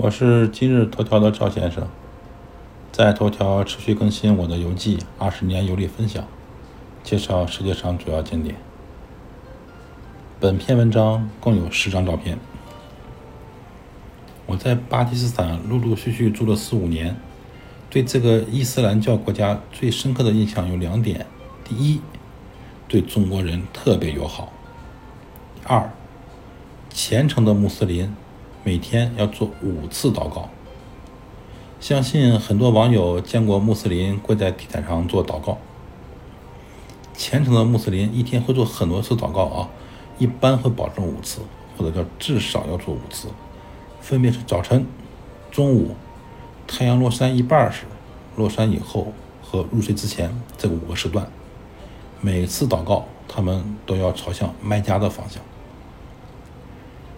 我是今日头条的赵先生，在头条持续更新我的游记，二十年游历分享，介绍世界上主要景点。本篇文章共有十张照片。我在巴基斯坦陆陆续续住了四五年，对这个伊斯兰教国家最深刻的印象有两点：第一，对中国人特别友好；二，虔诚的穆斯林。每天要做五次祷告。相信很多网友见过穆斯林跪在地毯上做祷告。虔诚的穆斯林一天会做很多次祷告啊，一般会保证五次，或者叫至少要做五次，分别是早晨、中午、太阳落山一半时、落山以后和入睡之前这五个时段。每次祷告，他们都要朝向麦加的方向。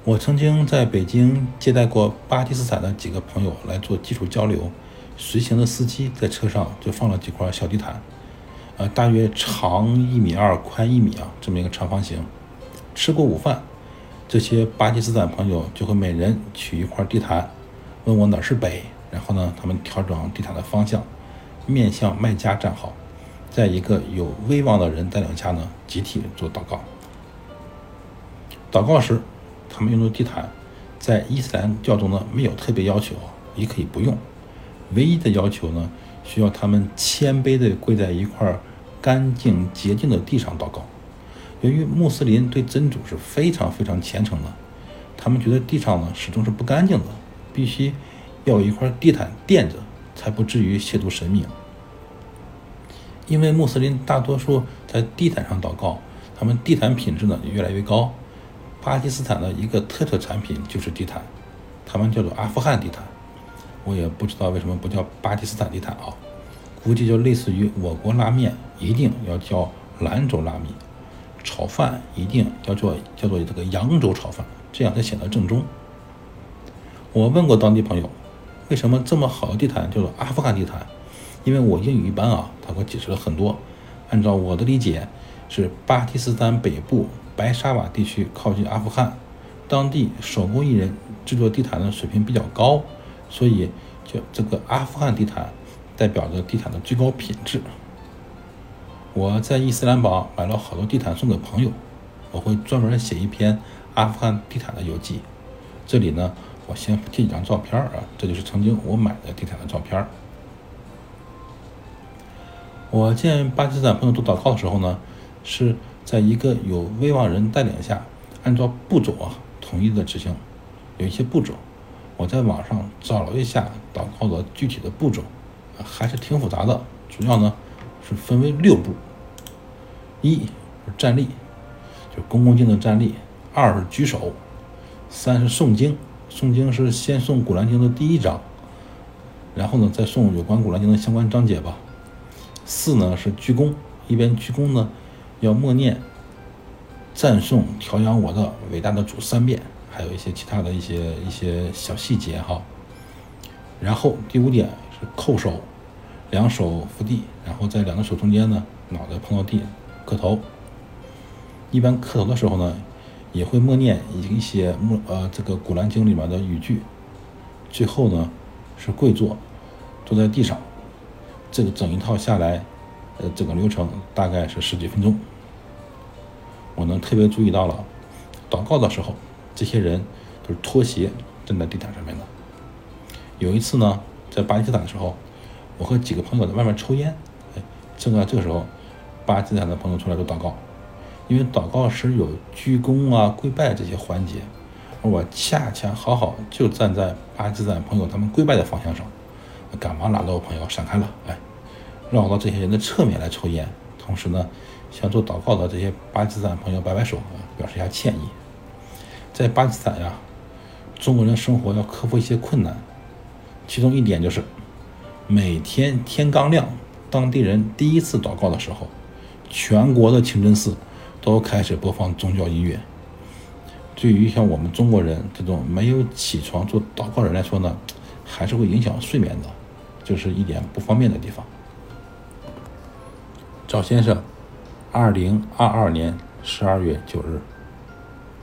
我曾经在北京接待过巴基斯坦的几个朋友来做基础交流，随行的司机在车上就放了几块小地毯，呃，大约长一米二，宽一米啊，这么一个长方形。吃过午饭，这些巴基斯坦朋友就会每人取一块地毯，问我哪是北，然后呢，他们调整地毯的方向，面向卖家站好，在一个有威望的人带领下呢，集体做祷告。祷告时。他们用的地毯，在伊斯兰教中呢没有特别要求，也可以不用。唯一的要求呢，需要他们谦卑地跪在一块干净洁净的地上祷告。由于穆斯林对真主是非常非常虔诚的，他们觉得地上呢始终是不干净的，必须要有一块地毯垫着，才不至于亵渎神明。因为穆斯林大多数在地毯上祷告，他们地毯品质呢也越来越高。巴基斯坦的一个特色产品就是地毯，他们叫做阿富汗地毯。我也不知道为什么不叫巴基斯坦地毯啊，估计就类似于我国拉面一定要叫兰州拉面，炒饭一定要做叫做这个扬州炒饭，这样才显得正宗。我问过当地朋友，为什么这么好的地毯叫做阿富汗地毯？因为我英语一般啊，他给我解释了很多。按照我的理解，是巴基斯坦北部。白沙瓦地区靠近阿富汗，当地手工艺人制作地毯的水平比较高，所以就这个阿富汗地毯代表着地毯的最高品质。我在伊斯兰堡买了好多地毯送给朋友，我会专门写一篇阿富汗地毯的游记。这里呢，我先贴几张照片啊，这就是曾经我买的地毯的照片。我见巴基斯坦朋友做祷告的时候呢，是。在一个有威望人带领下，按照步骤啊，统一的执行。有一些步骤，我在网上找了一下祷告的具体的步骤，还是挺复杂的。主要呢是分为六步：一是站立，就恭恭敬敬站立；二是举手；三是诵经，诵经是先诵《古兰经》的第一章，然后呢再诵有关《古兰经》的相关章节吧；四呢是鞠躬，一边鞠躬呢。要默念、赞颂、调养我的伟大的主三遍，还有一些其他的一些一些小细节哈。然后第五点是叩首，两手扶地，然后在两个手中间呢，脑袋碰到地，磕头。一般磕头的时候呢，也会默念一些默呃这个古兰经里面的语句。最后呢是跪坐，坐在地上。这个整一套下来。呃，整个流程大概是十几分钟。我能特别注意到了，祷告的时候，这些人都是脱鞋站在地毯上面的。有一次呢，在巴基斯坦的时候，我和几个朋友在外面抽烟，哎，正在这个时候，巴基斯坦的朋友出来做祷告，因为祷告时有鞠躬啊、跪拜这些环节，而我恰恰好好就站在巴基斯坦朋友他们跪拜的方向上，赶忙拉着我朋友闪开了，哎。绕到这些人的侧面来抽烟，同时呢，向做祷告的这些巴基斯坦朋友摆摆手，表示一下歉意。在巴基斯坦呀，中国人生活要克服一些困难，其中一点就是，每天天刚亮，当地人第一次祷告的时候，全国的清真寺都开始播放宗教音乐。对于像我们中国人这种没有起床做祷告的人来说呢，还是会影响睡眠的，这是一点不方便的地方。赵先生，二零二二年十二月九日。